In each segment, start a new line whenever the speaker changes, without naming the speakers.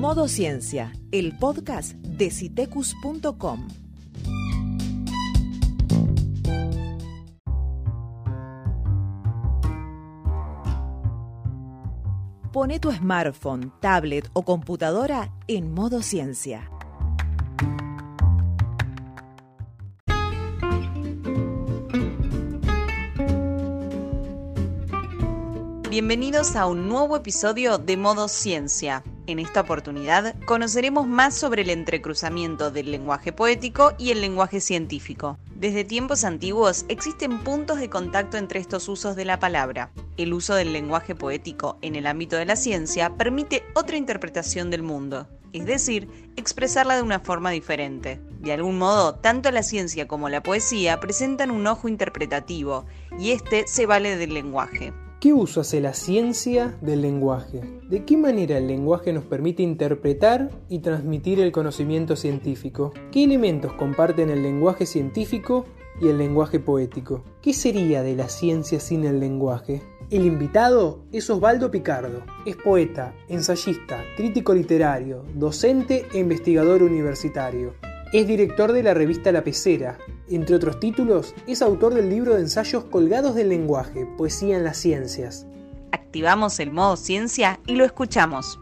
Modo Ciencia, el podcast de citecus.com. Pone tu smartphone, tablet o computadora en modo ciencia.
Bienvenidos a un nuevo episodio de Modo Ciencia. En esta oportunidad conoceremos más sobre el entrecruzamiento del lenguaje poético y el lenguaje científico. Desde tiempos antiguos existen puntos de contacto entre estos usos de la palabra. El uso del lenguaje poético en el ámbito de la ciencia permite otra interpretación del mundo, es decir, expresarla de una forma diferente. De algún modo, tanto la ciencia como la poesía presentan un ojo interpretativo, y este se vale del lenguaje.
¿Qué uso hace la ciencia del lenguaje? ¿De qué manera el lenguaje nos permite interpretar y transmitir el conocimiento científico? ¿Qué elementos comparten el lenguaje científico y el lenguaje poético? ¿Qué sería de la ciencia sin el lenguaje? El invitado es Osvaldo Picardo. Es poeta, ensayista, crítico literario, docente e investigador universitario. Es director de la revista La Pecera. Entre otros títulos, es autor del libro de ensayos Colgados del lenguaje, Poesía en las Ciencias.
Activamos el modo ciencia y lo escuchamos.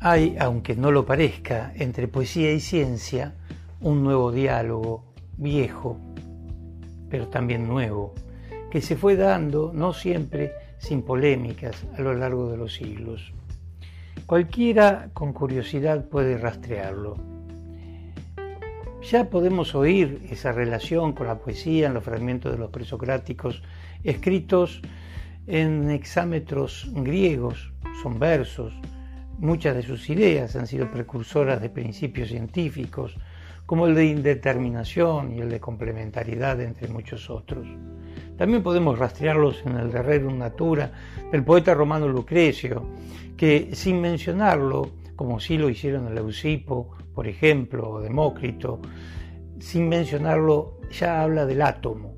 Hay, aunque no lo parezca, entre poesía y ciencia un nuevo diálogo viejo, pero también nuevo, que se fue dando no siempre sin polémicas a lo largo de los siglos. Cualquiera con curiosidad puede rastrearlo. Ya podemos oír esa relación con la poesía en los fragmentos de los presocráticos escritos en hexámetros griegos, son versos. Muchas de sus ideas han sido precursoras de principios científicos, como el de indeterminación y el de complementariedad, entre muchos otros. También podemos rastrearlos en el de Rerum Natura del poeta romano Lucrecio, que sin mencionarlo, como sí lo hicieron el Leucipo, por ejemplo, o Demócrito, sin mencionarlo ya habla del átomo.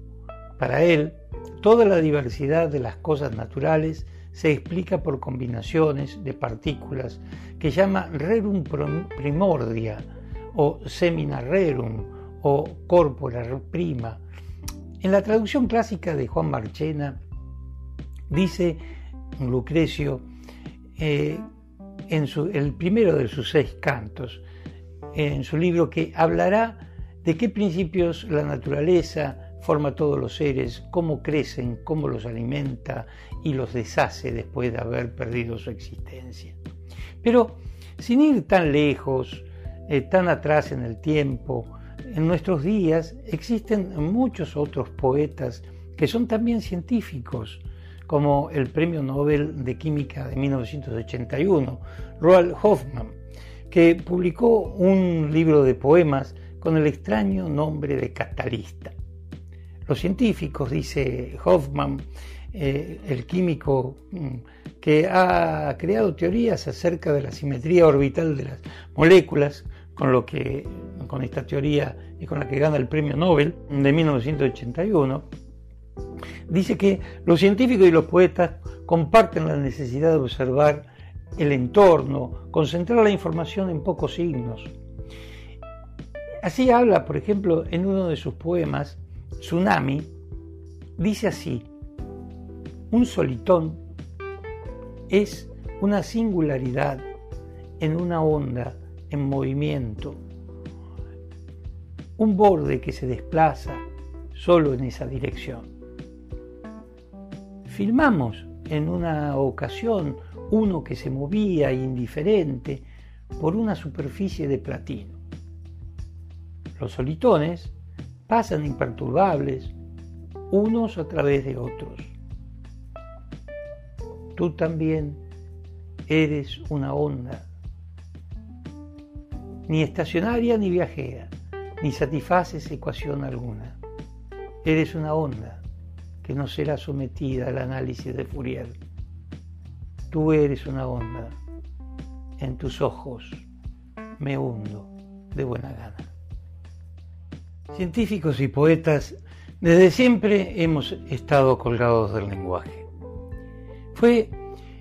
Para él, toda la diversidad de las cosas naturales se explica por combinaciones de partículas que llama rerum primordia, o semina rerum o corpora prima. En la traducción clásica de Juan Marchena dice Lucrecio eh, en el primero de sus seis cantos, en su libro que hablará de qué principios la naturaleza forma todos los seres, cómo crecen, cómo los alimenta y los deshace después de haber perdido su existencia. Pero sin ir tan lejos, eh, tan atrás en el tiempo, en nuestros días existen muchos otros poetas que son también científicos, como el Premio Nobel de Química de 1981, Roald Hoffman, que publicó un libro de poemas con el extraño nombre de Catalista. Los científicos, dice Hoffman, eh, el químico mm, que ha creado teorías acerca de la simetría orbital de las moléculas, con lo que con esta teoría y con la que gana el premio Nobel de 1981, dice que los científicos y los poetas comparten la necesidad de observar el entorno, concentrar la información en pocos signos. Así habla, por ejemplo, en uno de sus poemas, Tsunami, dice así, un solitón es una singularidad en una onda en movimiento, un borde que se desplaza solo en esa dirección. Filmamos en una ocasión uno que se movía indiferente por una superficie de platino. Los solitones pasan imperturbables unos a través de otros. Tú también eres una onda ni estacionaria ni viajera, ni satisfaces ecuación alguna. Eres una onda que no será sometida al análisis de Fourier. Tú eres una onda. En tus ojos me hundo de buena gana. Científicos y poetas desde siempre hemos estado colgados del lenguaje. Fue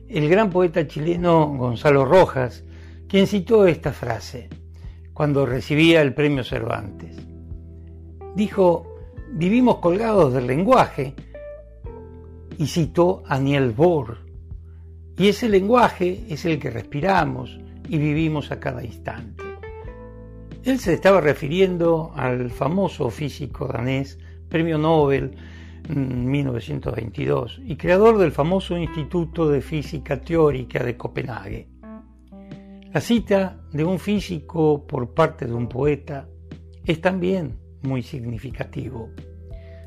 el gran poeta chileno Gonzalo Rojas quien citó esta frase cuando recibía el premio Cervantes. Dijo, vivimos colgados del lenguaje y citó a Niel Bohr. Y ese lenguaje es el que respiramos y vivimos a cada instante. Él se estaba refiriendo al famoso físico danés, premio Nobel en 1922 y creador del famoso Instituto de Física Teórica de Copenhague. La cita de un físico por parte de un poeta es también muy significativo.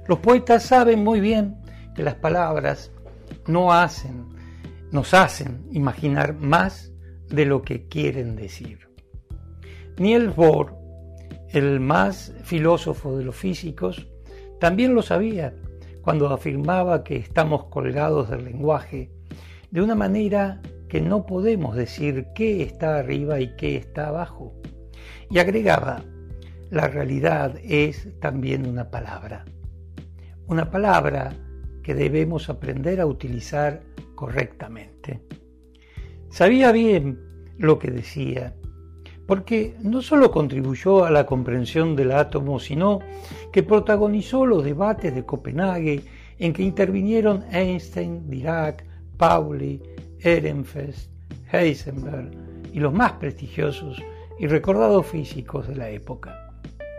Los poetas saben muy bien que las palabras no hacen, nos hacen imaginar más de lo que quieren decir. Niels Bohr, el más filósofo de los físicos, también lo sabía cuando afirmaba que estamos colgados del lenguaje de una manera que no podemos decir qué está arriba y qué está abajo. Y agregaba, la realidad es también una palabra. Una palabra que debemos aprender a utilizar correctamente. Sabía bien lo que decía, porque no solo contribuyó a la comprensión del átomo, sino que protagonizó los debates de Copenhague en que intervinieron Einstein, Dirac, Pauli, Ehrenfest, Heisenberg y los más prestigiosos y recordados físicos de la época.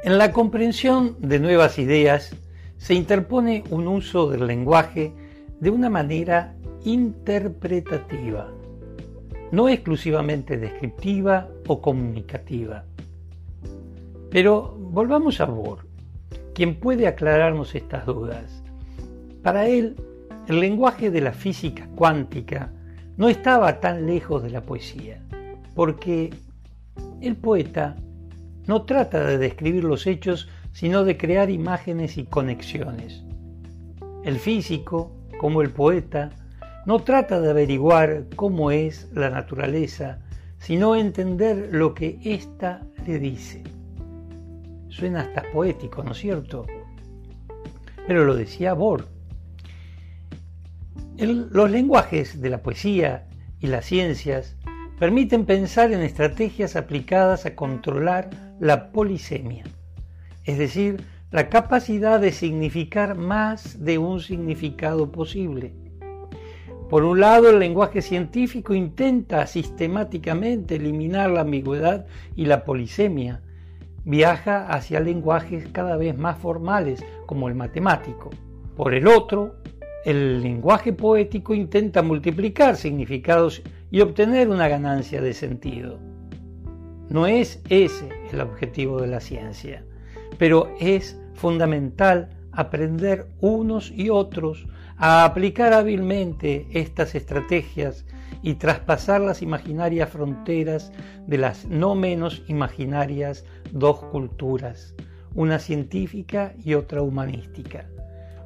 En la comprensión de nuevas ideas se interpone un uso del lenguaje de una manera interpretativa, no exclusivamente descriptiva o comunicativa. Pero volvamos a Bohr, quien puede aclararnos estas dudas. Para él, el lenguaje de la física cuántica no estaba tan lejos de la poesía, porque el poeta no trata de describir los hechos, sino de crear imágenes y conexiones. El físico, como el poeta, no trata de averiguar cómo es la naturaleza, sino entender lo que ésta le dice. Suena hasta poético, ¿no es cierto? Pero lo decía Los lenguajes de la poesía y las ciencias permiten pensar en estrategias aplicadas a controlar la polisemia, es decir, la capacidad de significar más de un significado posible. Por un lado, el lenguaje científico intenta sistemáticamente eliminar la ambigüedad y la polisemia. Viaja hacia lenguajes cada vez más formales, como el matemático. Por el otro, el lenguaje poético intenta multiplicar significados y obtener una ganancia de sentido. No es ese el objetivo de la ciencia, pero es fundamental aprender unos y otros a aplicar hábilmente estas estrategias y traspasar las imaginarias fronteras de las no menos imaginarias dos culturas, una científica y otra humanística,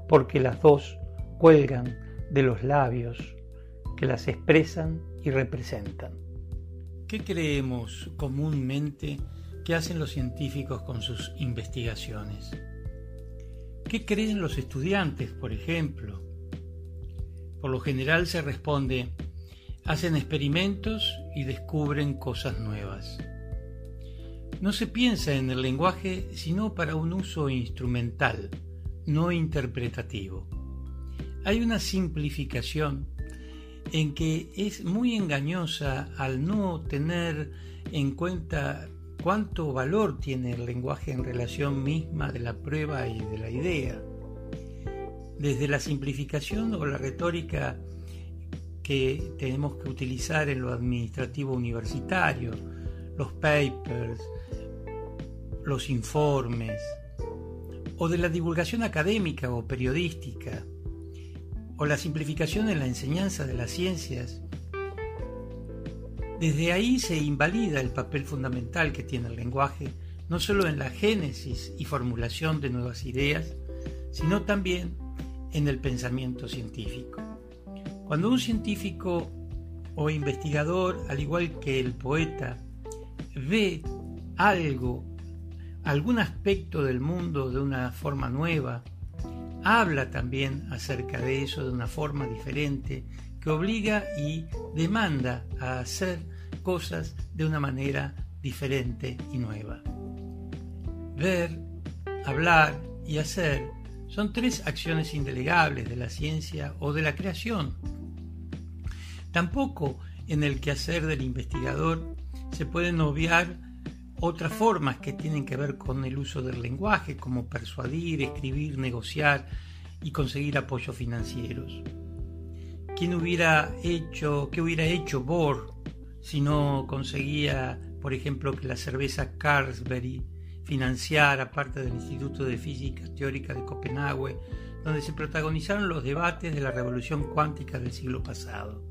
porque las dos cuelgan de los labios que las expresan y representan. ¿Qué creemos comúnmente que hacen los científicos con sus investigaciones? ¿Qué creen los estudiantes, por ejemplo? Por lo general se responde, hacen experimentos y descubren cosas nuevas. No se piensa en el lenguaje sino para un uso instrumental, no interpretativo hay una simplificación en que es muy engañosa al no tener en cuenta cuánto valor tiene el lenguaje en relación misma de la prueba y de la idea. Desde la simplificación o la retórica que tenemos que utilizar en lo administrativo universitario, los papers, los informes, o de la divulgación académica o periodística, o la simplificación en la enseñanza de las ciencias, desde ahí se invalida el papel fundamental que tiene el lenguaje, no solo en la génesis y formulación de nuevas ideas, sino también en el pensamiento científico. Cuando un científico o investigador, al igual que el poeta, ve algo, algún aspecto del mundo de una forma nueva, habla también acerca de eso de una forma diferente que obliga y demanda a hacer cosas de una manera diferente y nueva. Ver, hablar y hacer son tres acciones indelegables de la ciencia o de la creación. Tampoco en el quehacer del investigador se pueden obviar otras formas que tienen que ver con el uso del lenguaje, como persuadir, escribir, negociar y conseguir apoyos financieros. ¿Quién hubiera hecho, qué hubiera hecho Bohr si no conseguía, por ejemplo, que la cerveza Carlsberg financiara parte del Instituto de Física Teórica de Copenhague, donde se protagonizaron los debates de la revolución cuántica del siglo pasado?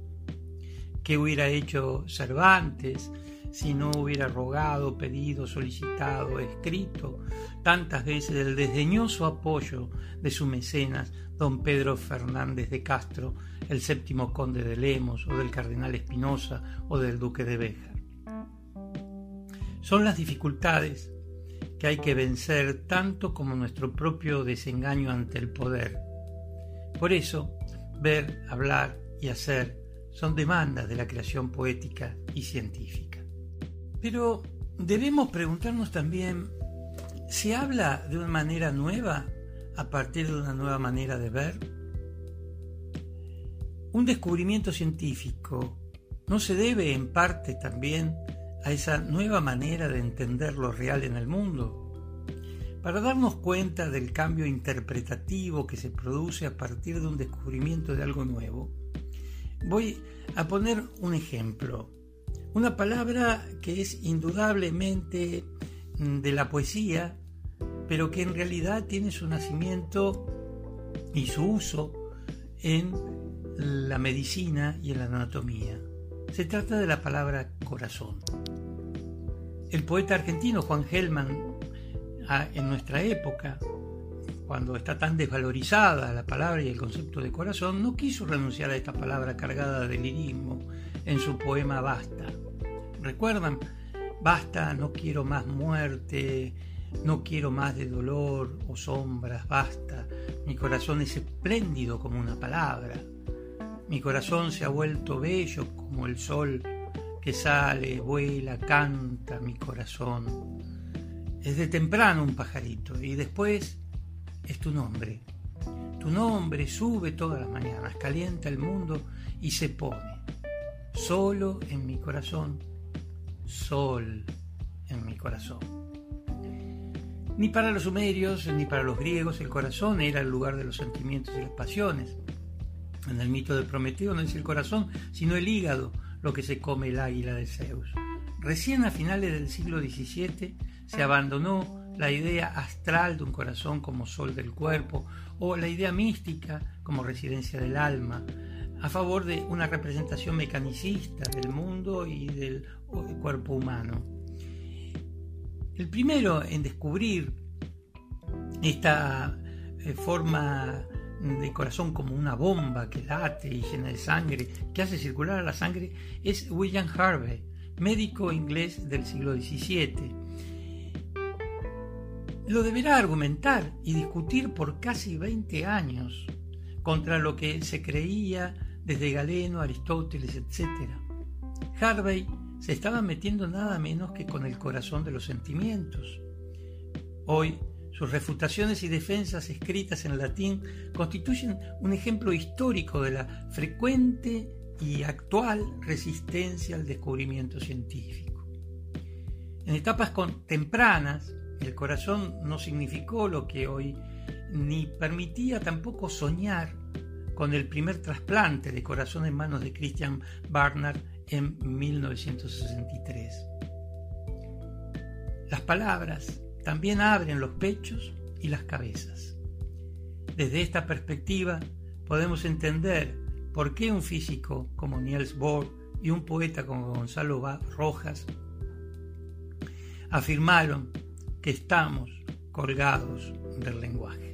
¿Qué hubiera hecho Cervantes si no hubiera rogado, pedido, solicitado, escrito tantas veces el desdeñoso apoyo de su mecenas, don Pedro Fernández de Castro, el séptimo conde de Lemos, o del cardenal Espinosa, o del duque de Béjar. Son las dificultades que hay que vencer tanto como nuestro propio desengaño ante el poder. Por eso, ver, hablar y hacer son demandas de la creación poética y científica. Pero debemos preguntarnos también, ¿se habla de una manera nueva a partir de una nueva manera de ver? Un descubrimiento científico no se debe en parte también a esa nueva manera de entender lo real en el mundo. Para darnos cuenta del cambio interpretativo que se produce a partir de un descubrimiento de algo nuevo, voy a poner un ejemplo. Una palabra que es indudablemente mm, de la poesía, pero que en realidad tiene su nacimiento y su uso en la medicina y en la anatomía. Se trata de la palabra corazón. El poeta argentino Juan Gelman, en nuestra época, cuando está tan desvalorizada la palabra y el concepto de corazón, no quiso renunciar a esta palabra cargada de lirismo en su poema Basta. ¿Recuerdan? Basta, no quiero más muerte, no quiero más de dolor o sombras, basta. Mi corazón es espléndido como una palabra. Mi corazón se ha vuelto bello como el sol que sale, vuela, canta mi corazón. Es de temprano un pajarito y después es tu nombre. Tu nombre sube todas las mañanas, calienta el mundo y se pone solo en mi corazón sol en mi corazón. Ni para los sumerios ni para los griegos el corazón era el lugar de los sentimientos y las pasiones. En el mito de Prometeo no es el corazón, sino el hígado lo que se come el águila de Zeus. Recién a finales del siglo XVII se abandonó la idea astral de un corazón como sol del cuerpo o la idea mística como residencia del alma, a favor de una representación mecanicista del mundo y del cuerpo humano. El primero en descubrir esta eh, forma de corazón como una bomba que late y llena de sangre, que hace circular la sangre, es William Harvey, médico inglés del siglo XVII. Lo deberá argumentar y discutir por casi 20 años contra lo que se creía desde Galeno, Aristóteles, etc. Harvey se estaba metiendo nada menos que con el corazón de los sentimientos. Hoy, sus refutaciones y defensas escritas en latín constituyen un ejemplo histórico de la frecuente y actual resistencia al descubrimiento científico. En etapas tempranas, el corazón no significó lo que hoy, ni permitía tampoco soñar con el primer trasplante de corazón en manos de Christian Barnard en 1963. Las palabras también abren los pechos y las cabezas. Desde esta perspectiva podemos entender por qué un físico como Niels Bohr y un poeta como Gonzalo Rojas afirmaron que estamos colgados del lenguaje.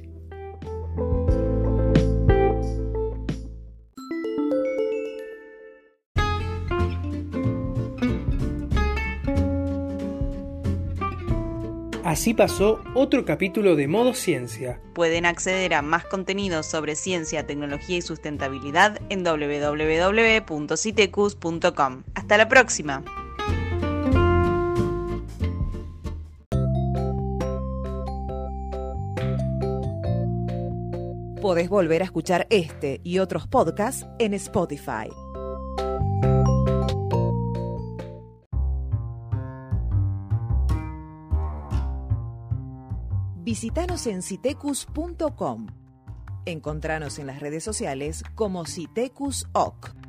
Así pasó otro capítulo de Modo Ciencia.
Pueden acceder a más contenidos sobre ciencia, tecnología y sustentabilidad en www.citecus.com. Hasta la próxima.
Podés volver a escuchar este y otros podcasts en Spotify. Visítanos en citecus.com. Encontranos en las redes sociales como Citecus OC.